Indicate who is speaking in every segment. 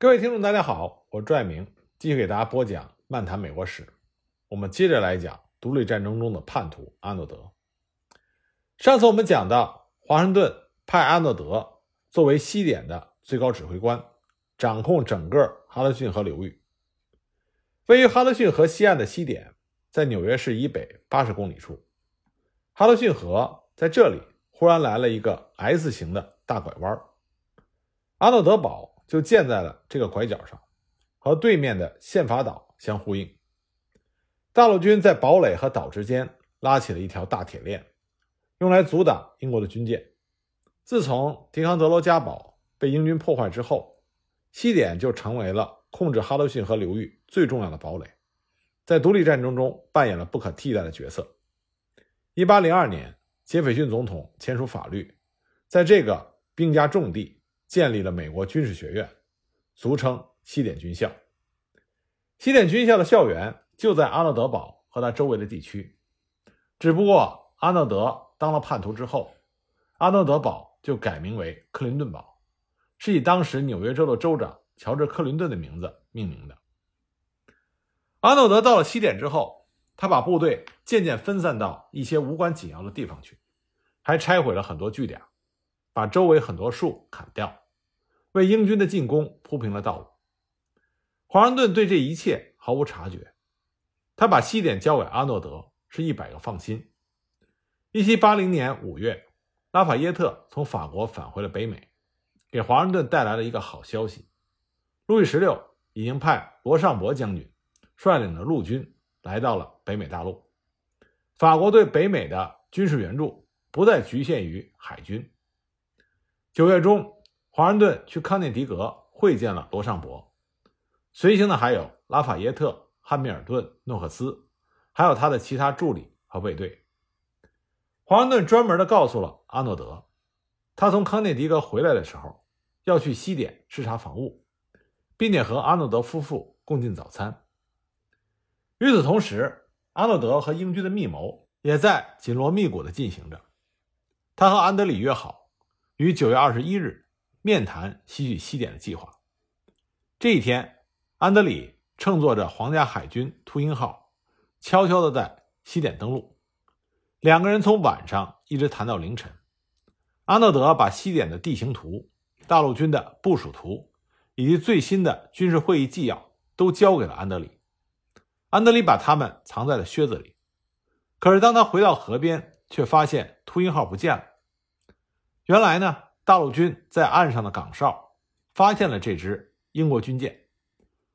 Speaker 1: 各位听众，大家好，我是朱爱明继续给大家播讲《漫谈美国史》。我们接着来讲独立战争中的叛徒阿诺德。上次我们讲到，华盛顿派阿诺德作为西点的最高指挥官，掌控整个哈德逊河流域。位于哈德逊河西岸的西点，在纽约市以北八十公里处。哈德逊河在这里忽然来了一个 S 型的大拐弯，阿诺德堡。就建在了这个拐角上，和对面的宪法岛相呼应。大陆军在堡垒和岛之间拉起了一条大铁链，用来阻挡英国的军舰。自从迪康德罗加堡被英军破坏之后，西点就成为了控制哈德逊河流域最重要的堡垒，在独立战争中扮演了不可替代的角色。1802年，杰斐逊总统签署法律，在这个兵家重地。建立了美国军事学院，俗称西点军校。西点军校的校园就在阿诺德堡和它周围的地区。只不过阿诺德当了叛徒之后，阿诺德堡就改名为克林顿堡，是以当时纽约州的州长乔治·克林顿的名字命名的。阿诺德到了西点之后，他把部队渐渐分散到一些无关紧要的地方去，还拆毁了很多据点。把周围很多树砍掉，为英军的进攻铺平了道路。华盛顿对这一切毫无察觉，他把西点交给阿诺德，是一百个放心。一七八零年五月，拉法耶特从法国返回了北美，给华盛顿带来了一个好消息：路易十六已经派罗尚博将军率领的陆军来到了北美大陆。法国对北美的军事援助不再局限于海军。九月中，华盛顿去康涅狄格会见了罗尚博，随行的还有拉法耶特、汉密尔顿、诺克斯，还有他的其他助理和卫队。华盛顿专门的告诉了阿诺德，他从康涅狄格回来的时候要去西点视察防务，并且和阿诺德夫妇共进早餐。与此同时，阿诺德和英军的密谋也在紧锣密鼓的进行着。他和安德里约好。于九月二十一日面谈吸取西点的计划。这一天，安德里乘坐着皇家海军秃鹰号，悄悄地在西点登陆。两个人从晚上一直谈到凌晨。阿诺德把西点的地形图、大陆军的部署图以及最新的军事会议纪要都交给了安德里。安德里把他们藏在了靴子里。可是当他回到河边，却发现秃鹰号不见了。原来呢，大陆军在岸上的岗哨发现了这支英国军舰，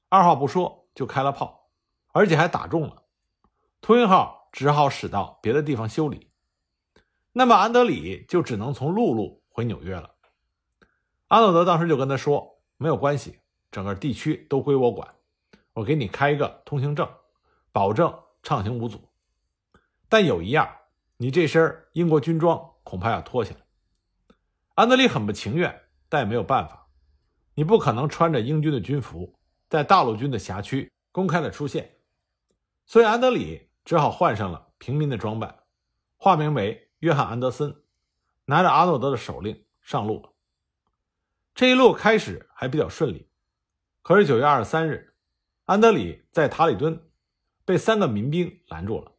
Speaker 1: 二话不说就开了炮，而且还打中了。秃鹰号只好驶到别的地方修理。那么安德里就只能从陆路回纽约了。阿诺德当时就跟他说：“没有关系，整个地区都归我管，我给你开一个通行证，保证畅行无阻。但有一样，你这身英国军装恐怕要脱下来。”安德里很不情愿，但也没有办法。你不可能穿着英军的军服在大陆军的辖区公开的出现，所以安德里只好换上了平民的装扮，化名为约翰·安德森，拿着阿诺德的手令上路了。这一路开始还比较顺利，可是九月二十三日，安德里在塔里敦被三个民兵拦住了。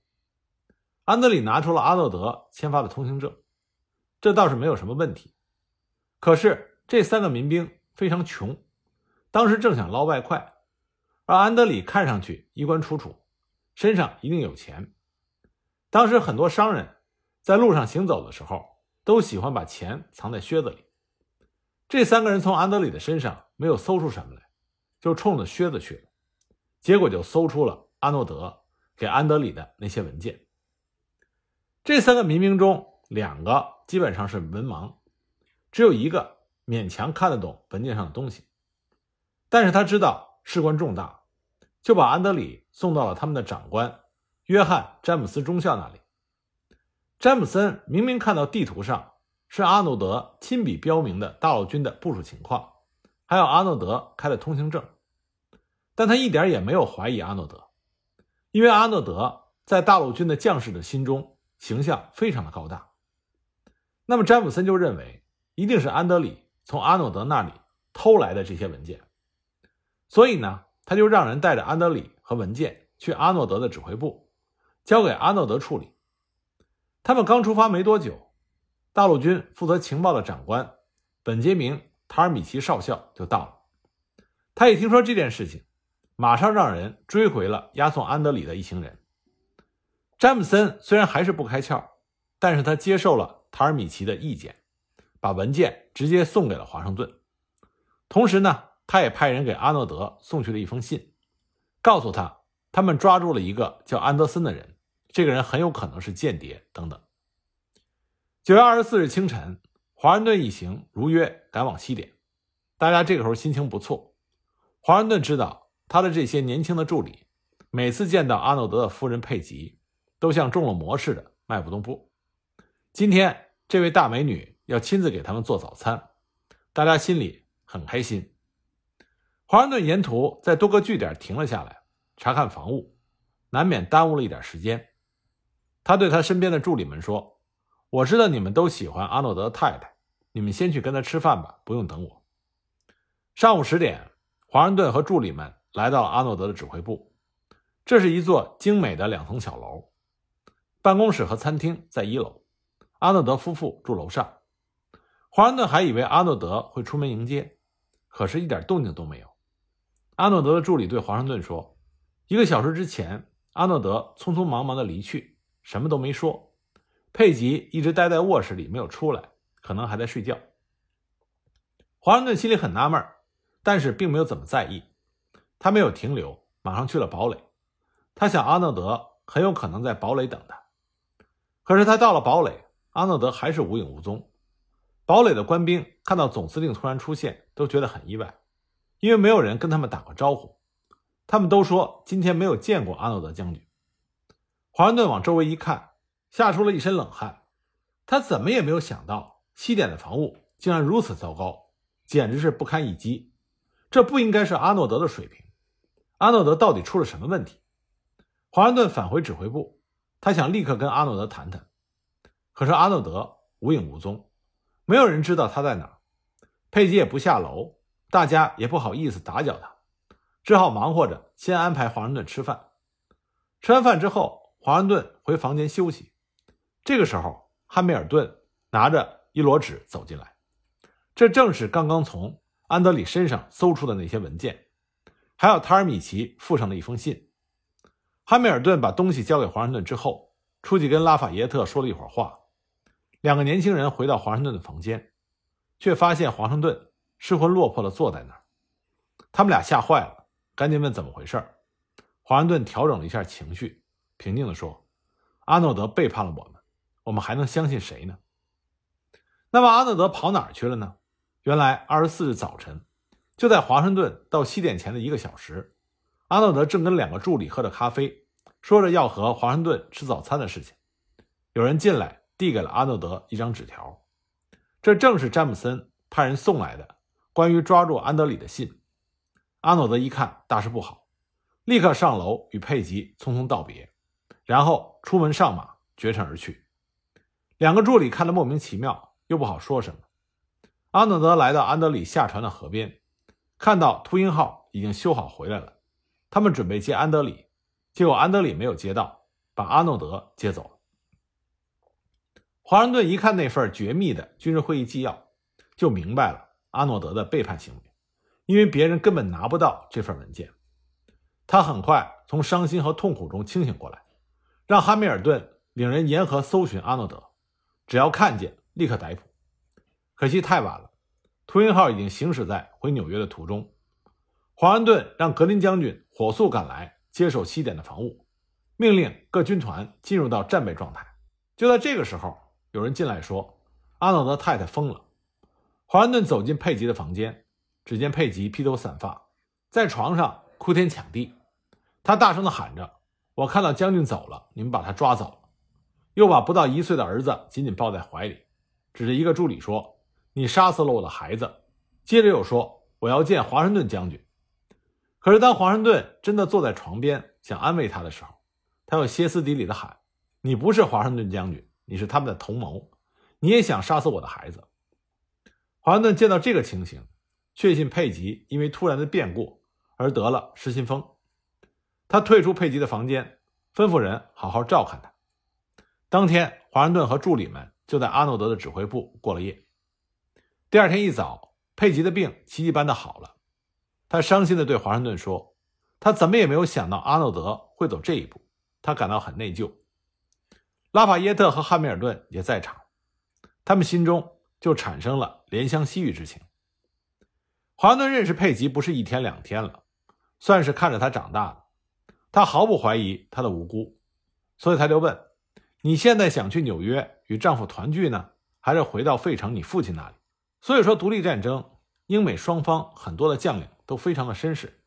Speaker 1: 安德里拿出了阿诺德签发的通行证，这倒是没有什么问题。可是这三个民兵非常穷，当时正想捞外快，而安德里看上去衣冠楚楚，身上一定有钱。当时很多商人在路上行走的时候，都喜欢把钱藏在靴子里。这三个人从安德里的身上没有搜出什么来，就冲着靴子去了，结果就搜出了阿诺德给安德里的那些文件。这三个民兵中，两个基本上是文盲。只有一个勉强看得懂文件上的东西，但是他知道事关重大，就把安德里送到了他们的长官约翰·詹姆斯中校那里。詹姆森明明看到地图上是阿诺德亲笔标明的大陆军的部署情况，还有阿诺德开的通行证，但他一点也没有怀疑阿诺德，因为阿诺德在大陆军的将士的心中形象非常的高大。那么詹姆森就认为。一定是安德里从阿诺德那里偷来的这些文件，所以呢，他就让人带着安德里和文件去阿诺德的指挥部，交给阿诺德处理。他们刚出发没多久，大陆军负责情报的长官本杰明·塔尔米奇少校就到了。他一听说这件事情，马上让人追回了押送安德里的一行人。詹姆森虽然还是不开窍，但是他接受了塔尔米奇的意见，把文件直接送给了华盛顿。同时呢，他也派人给阿诺德送去了一封信，告诉他他们抓住了一个叫安德森的人，这个人很有可能是间谍等等。九月二十四日清晨，华盛顿一行如约赶往西点，大家这个时候心情不错。华盛顿知道他的这些年轻的助理，每次见到阿诺德的夫人佩吉。都像中了魔似的迈不动步。今天这位大美女要亲自给他们做早餐，大家心里很开心。华盛顿沿途在多个据点停了下来，查看防务，难免耽误了一点时间。他对他身边的助理们说：“我知道你们都喜欢阿诺德太太，你们先去跟他吃饭吧，不用等我。”上午十点，华盛顿和助理们来到了阿诺德的指挥部，这是一座精美的两层小楼。办公室和餐厅在一楼，阿诺德夫妇住楼上。华盛顿还以为阿诺德会出门迎接，可是，一点动静都没有。阿诺德的助理对华盛顿说：“一个小时之前，阿诺德匆匆忙忙的离去，什么都没说。佩吉一直待在卧室里没有出来，可能还在睡觉。”华盛顿心里很纳闷，但是并没有怎么在意。他没有停留，马上去了堡垒。他想，阿诺德很有可能在堡垒等他。可是他到了堡垒，阿诺德还是无影无踪。堡垒的官兵看到总司令突然出现，都觉得很意外，因为没有人跟他们打过招呼。他们都说今天没有见过阿诺德将军。华盛顿往周围一看，吓出了一身冷汗。他怎么也没有想到西点的防务竟然如此糟糕，简直是不堪一击。这不应该是阿诺德的水平。阿诺德到底出了什么问题？华盛顿返回指挥部。他想立刻跟阿诺德谈谈，可是阿诺德无影无踪，没有人知道他在哪。佩吉也不下楼，大家也不好意思打搅他，只好忙活着先安排华盛顿吃饭。吃完饭之后，华盛顿回房间休息。这个时候，汉密尔顿拿着一摞纸走进来，这正是刚刚从安德里身上搜出的那些文件，还有塔尔米奇附上的一封信。汉密尔顿把东西交给华盛顿之后，出去跟拉法耶特说了一会儿话。两个年轻人回到华盛顿的房间，却发现华盛顿失魂落魄地坐在那儿。他们俩吓坏了，赶紧问怎么回事。华盛顿调整了一下情绪，平静地说：“阿诺德背叛了我们，我们还能相信谁呢？”那么阿诺德跑哪儿去了呢？原来二十四日早晨，就在华盛顿到西点前的一个小时。阿诺德正跟两个助理喝着咖啡，说着要和华盛顿吃早餐的事情。有人进来，递给了阿诺德一张纸条，这正是詹姆森派人送来的关于抓住安德里的信。阿诺德一看大事不好，立刻上楼与佩吉匆匆道别，然后出门上马，绝尘而去。两个助理看得莫名其妙，又不好说什么。阿诺德来到安德里下船的河边，看到秃鹰号已经修好回来了。他们准备接安德里，结果安德里没有接到，把阿诺德接走了。华盛顿一看那份绝密的军事会议纪要，就明白了阿诺德的背叛行为，因为别人根本拿不到这份文件。他很快从伤心和痛苦中清醒过来，让哈密尔顿领人沿河搜寻阿诺德，只要看见立刻逮捕。可惜太晚了，秃鹰号已经行驶在回纽约的途中。华盛顿让格林将军火速赶来接手西点的防务，命令各军团进入到战备状态。就在这个时候，有人进来说：“阿诺德太太疯了。”华盛顿走进佩吉的房间，只见佩吉披头散发，在床上哭天抢地。他大声地喊着：“我看到将军走了，你们把他抓走了。”又把不到一岁的儿子紧紧抱在怀里，指着一个助理说：“你杀死了我的孩子。”接着又说：“我要见华盛顿将军。”可是，当华盛顿真的坐在床边想安慰他的时候，他又歇斯底里的喊：“你不是华盛顿将军，你是他们的同谋，你也想杀死我的孩子。”华盛顿见到这个情形，确信佩吉因为突然的变故而得了失心疯。他退出佩吉的房间，吩咐人好好照看他。当天，华盛顿和助理们就在阿诺德的指挥部过了夜。第二天一早，佩吉的病奇迹般的好了。他伤心地对华盛顿说：“他怎么也没有想到阿诺德会走这一步，他感到很内疚。”拉法耶特和汉密尔顿也在场，他们心中就产生了怜香惜玉之情。华盛顿认识佩吉不是一天两天了，算是看着他长大的。他毫不怀疑他的无辜，所以他就问：“你现在想去纽约与丈夫团聚呢，还是回到费城你父亲那里？”所以说，独立战争，英美双方很多的将领都非常的绅士，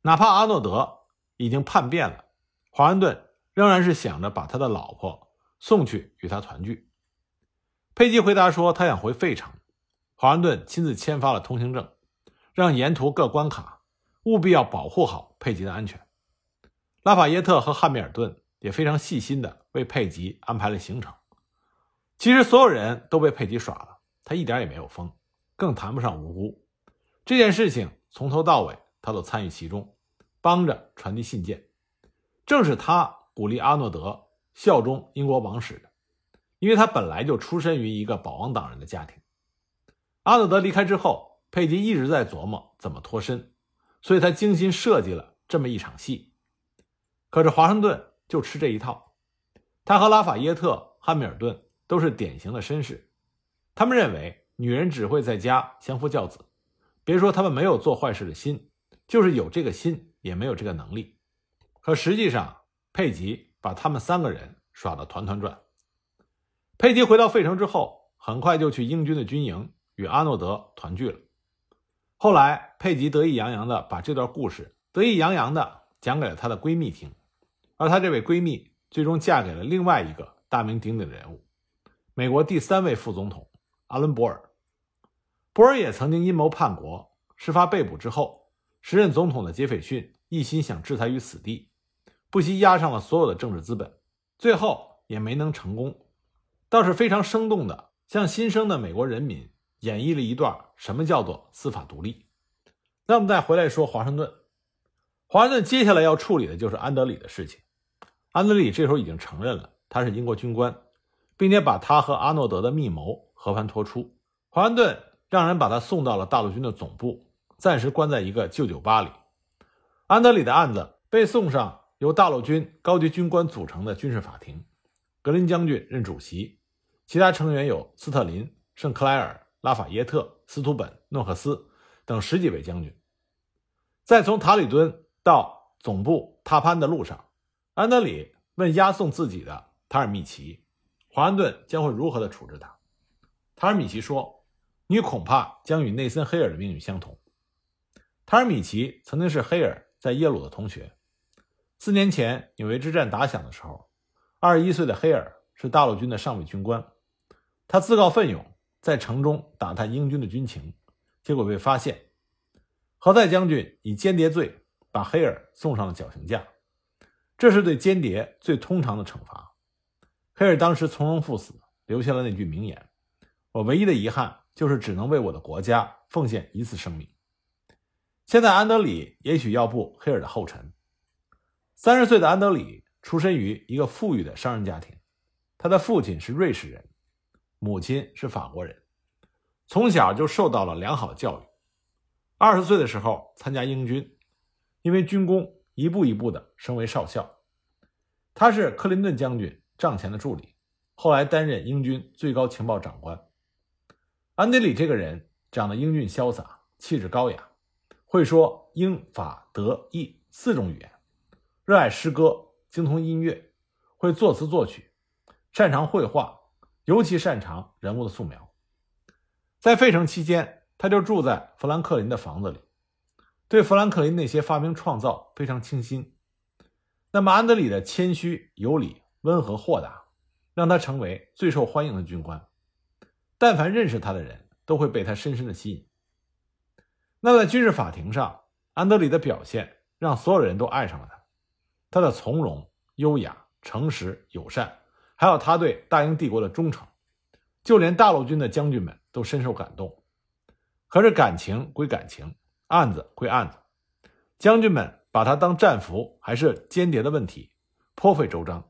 Speaker 1: 哪怕阿诺德已经叛变了，华盛顿仍然是想着把他的老婆送去与他团聚。佩吉回答说：“他想回费城。”华盛顿亲自签发了通行证。让沿途各关卡务必要保护好佩吉的安全。拉法耶特和汉密尔顿也非常细心地为佩吉安排了行程。其实所有人都被佩吉耍了，他一点也没有疯，更谈不上无辜。这件事情从头到尾他都参与其中，帮着传递信件。正是他鼓励阿诺德效忠英国王室的，因为他本来就出身于一个保王党人的家庭。阿诺德离开之后。佩吉一直在琢磨怎么脱身，所以他精心设计了这么一场戏。可是华盛顿就吃这一套，他和拉法耶特、汉密尔顿都是典型的绅士，他们认为女人只会在家相夫教子，别说他们没有做坏事的心，就是有这个心也没有这个能力。可实际上，佩吉把他们三个人耍得团团转。佩吉回到费城之后，很快就去英军的军营与阿诺德团聚了。后来，佩吉得意洋洋地把这段故事得意洋洋地讲给了她的闺蜜听，而她这位闺蜜最终嫁给了另外一个大名鼎鼎的人物——美国第三位副总统阿伦·博尔。博尔也曾经阴谋叛国，事发被捕之后，时任总统的杰斐逊一心想置他于死地，不惜押上了所有的政治资本，最后也没能成功，倒是非常生动的向新生的美国人民。演绎了一段什么叫做司法独立。那我们再回来说华盛顿。华盛顿接下来要处理的就是安德里的事情。安德里这时候已经承认了他是英国军官，并且把他和阿诺德的密谋和盘托出。华盛顿让人把他送到了大陆军的总部，暂时关在一个旧酒吧里。安德里的案子被送上由大陆军高级军官组成的军事法庭，格林将军任主席，其他成员有斯特林、圣克莱尔。拉法耶特、斯图本、诺克斯等十几位将军，在从塔里敦到总部踏潘的路上，安德里问押送自己的塔尔米奇：“华盛顿将会如何的处置他？”塔尔米奇说：“你恐怕将与内森·黑尔的命运相同。”塔尔米奇曾经是黑尔在耶鲁的同学。四年前纽约之战打响的时候，二十一岁的黑尔是大陆军的上尉军官，他自告奋勇。在城中打探英军的军情，结果被发现。何塞将军以间谍罪把黑尔送上了绞刑架，这是对间谍最通常的惩罚。黑尔当时从容赴死，留下了那句名言：“我唯一的遗憾就是只能为我的国家奉献一次生命。”现在安德里也许要步黑尔的后尘。三十岁的安德里出身于一个富裕的商人家庭，他的父亲是瑞士人。母亲是法国人，从小就受到了良好教育。二十岁的时候参加英军，因为军功一步一步的升为少校。他是克林顿将军帐前的助理，后来担任英军最高情报长官。安德里这个人长得英俊潇洒，气质高雅，会说英法德意四种语言，热爱诗歌，精通音乐，会作词作曲，擅长绘画。尤其擅长人物的素描，在费城期间，他就住在富兰克林的房子里，对富兰克林那些发明创造非常倾心。那么，安德里的谦虚有礼、温和豁达，让他成为最受欢迎的军官。但凡认识他的人都会被他深深的吸引。那在军事法庭上，安德里的表现让所有人都爱上了他，他的从容、优雅、诚实、友善。还有他对大英帝国的忠诚，就连大陆军的将军们都深受感动。可是感情归感情，案子归案子，将军们把他当战俘还是间谍的问题颇费周章。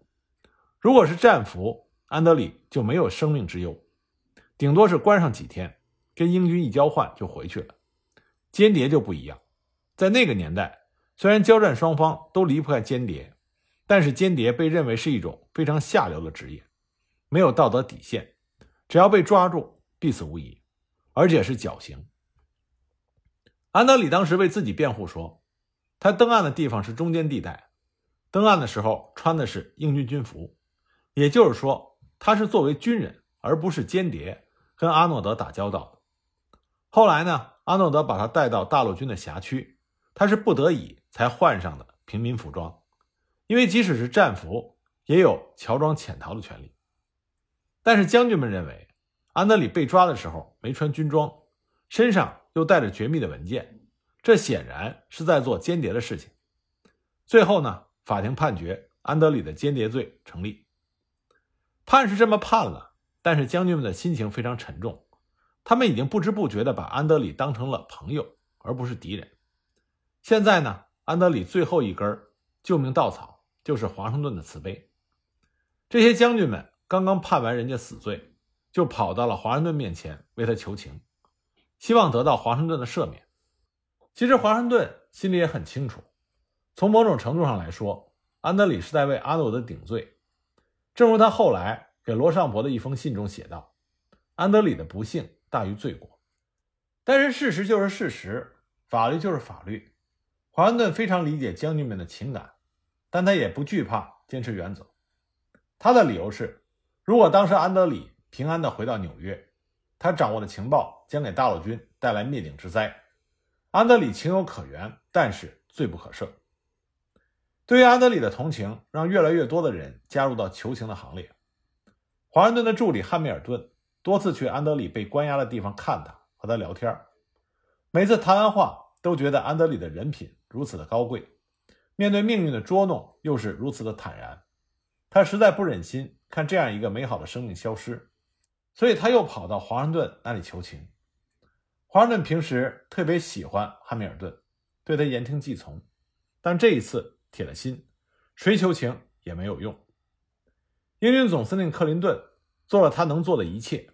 Speaker 1: 如果是战俘，安德里就没有生命之忧，顶多是关上几天，跟英军一交换就回去了。间谍就不一样，在那个年代，虽然交战双方都离不开间谍，但是间谍被认为是一种非常下流的职业，没有道德底线，只要被抓住，必死无疑，而且是绞刑。安德里当时为自己辩护说，他登岸的地方是中间地带，登岸的时候穿的是英军军服，也就是说，他是作为军人而不是间谍，跟阿诺德打交道。后来呢，阿诺德把他带到大陆军的辖区，他是不得已才换上的平民服装，因为即使是战俘，也有乔装潜逃的权利。但是将军们认为，安德里被抓的时候没穿军装，身上。又带着绝密的文件，这显然是在做间谍的事情。最后呢，法庭判决安德里的间谍罪成立。判是这么判了，但是将军们的心情非常沉重，他们已经不知不觉地把安德里当成了朋友，而不是敌人。现在呢，安德里最后一根救命稻草就是华盛顿的慈悲。这些将军们刚刚判完人家死罪，就跑到了华盛顿面前为他求情。希望得到华盛顿的赦免。其实华盛顿心里也很清楚，从某种程度上来说，安德里是在为阿诺德顶罪。正如他后来给罗尚博的一封信中写道：“安德里的不幸大于罪过。”但是事实就是事实，法律就是法律。华盛顿非常理解将军们的情感，但他也不惧怕坚持原则。他的理由是：如果当时安德里平安地回到纽约。他掌握的情报将给大陆军带来灭顶之灾，安德里情有可原，但是罪不可赦。对于安德里的同情，让越来越多的人加入到求情的行列。华盛顿的助理汉密尔顿多次去安德里被关押的地方看他，和他聊天。每次谈完话，都觉得安德里的人品如此的高贵，面对命运的捉弄又是如此的坦然。他实在不忍心看这样一个美好的生命消失。所以他又跑到华盛顿那里求情。华盛顿平时特别喜欢汉密尔顿，对他言听计从，但这一次铁了心，谁求情也没有用。英军总司令克林顿做了他能做的一切，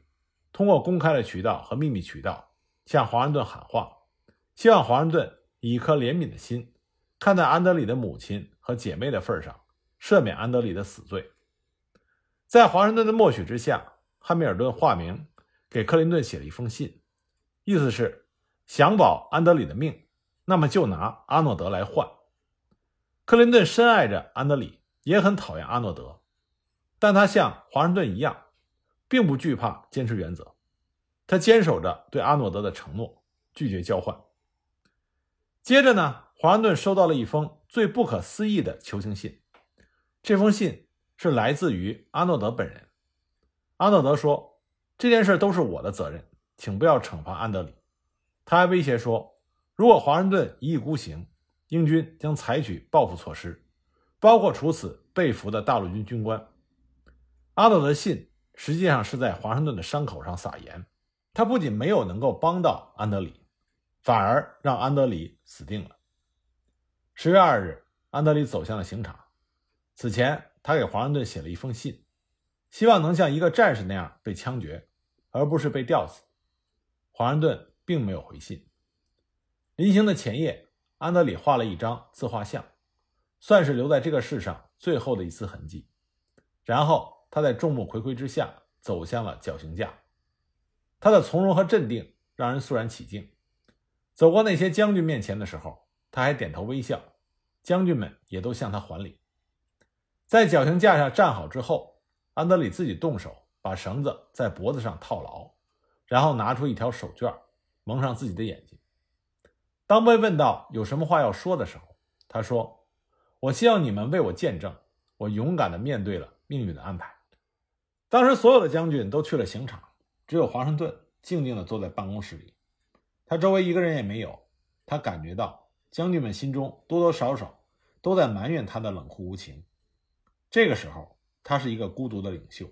Speaker 1: 通过公开的渠道和秘密渠道向华盛顿喊话，希望华盛顿以一颗怜悯的心，看在安德里的母亲和姐妹的份上，赦免安德里的死罪。在华盛顿的默许之下。汉密尔顿化名给克林顿写了一封信，意思是想保安德里的命，那么就拿阿诺德来换。克林顿深爱着安德里，也很讨厌阿诺德，但他像华盛顿一样，并不惧怕坚持原则。他坚守着对阿诺德的承诺，拒绝交换。接着呢，华盛顿收到了一封最不可思议的求情信，这封信是来自于阿诺德本人。阿诺德说：“这件事都是我的责任，请不要惩罚安德里。”他还威胁说：“如果华盛顿一意孤行，英军将采取报复措施，包括处死被俘的大陆军军官。”阿诺德信实际上是在华盛顿的伤口上撒盐，他不仅没有能够帮到安德里，反而让安德里死定了。十月二日，安德里走向了刑场。此前，他给华盛顿写了一封信。希望能像一个战士那样被枪决，而不是被吊死。华盛顿并没有回信。临行的前夜，安德里画了一张自画像，算是留在这个世上最后的一丝痕迹。然后他在众目睽睽之下走向了绞刑架。他的从容和镇定让人肃然起敬。走过那些将军面前的时候，他还点头微笑，将军们也都向他还礼。在绞刑架上站好之后。安德里自己动手把绳子在脖子上套牢，然后拿出一条手绢蒙上自己的眼睛。当被问到有什么话要说的时候，他说：“我希望你们为我见证，我勇敢地面对了命运的安排。”当时所有的将军都去了刑场，只有华盛顿静静地坐在办公室里，他周围一个人也没有。他感觉到将军们心中多多少少都在埋怨他的冷酷无情。这个时候。他是一个孤独的领袖，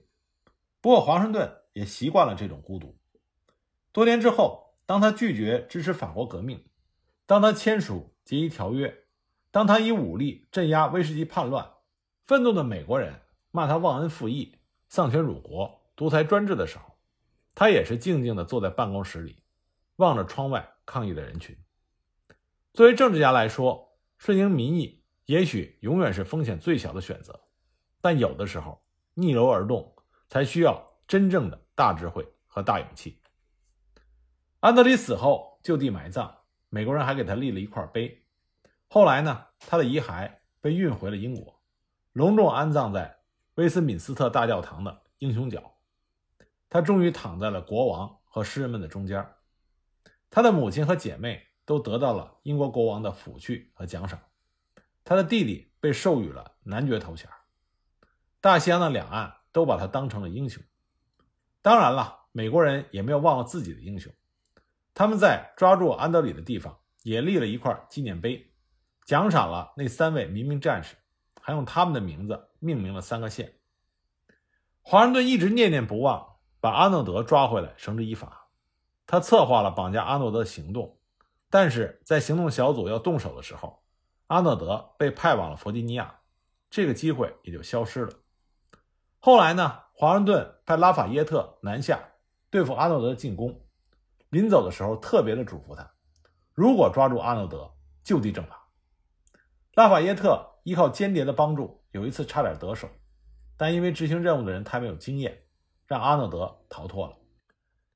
Speaker 1: 不过华盛顿也习惯了这种孤独。多年之后，当他拒绝支持法国革命，当他签署结一条约，当他以武力镇压威士忌叛乱，愤怒的美国人骂他忘恩负义、丧权辱国、独裁专制的时候，他也是静静地坐在办公室里，望着窗外抗议的人群。作为政治家来说，顺应民意也许永远是风险最小的选择，但有的时候逆流而动才需要真正的大智慧和大勇气。安德里死后就地埋葬，美国人还给他立了一块碑。后来呢，他的遗骸被运回了英国，隆重安葬在威斯敏斯特大教堂的英雄角。他终于躺在了国王和诗人们的中间。他的母亲和姐妹都得到了英国国王的抚恤和奖赏。他的弟弟被授予了男爵头衔。大西洋的两岸都把他当成了英雄。当然了，美国人也没有忘了自己的英雄。他们在抓住安德里的地方也立了一块纪念碑，奖赏了那三位民兵战士，还用他们的名字命名了三个县。华盛顿一直念念不忘把阿诺德抓回来绳之以法，他策划了绑架阿诺德的行动，但是在行动小组要动手的时候，阿诺德被派往了弗吉尼亚，这个机会也就消失了。后来呢，华盛顿派拉法耶特南下对付阿诺德的进攻。临走的时候，特别的嘱咐他：如果抓住阿诺德，就地正法。拉法耶特依靠间谍的帮助，有一次差点得手，但因为执行任务的人太没有经验，让阿诺德逃脱了。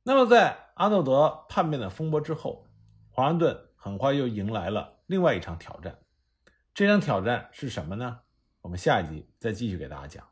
Speaker 1: 那么，在阿诺德叛变的风波之后，华盛顿很快又迎来了另外一场挑战。这场挑战是什么呢？我们下一集再继续给大家讲。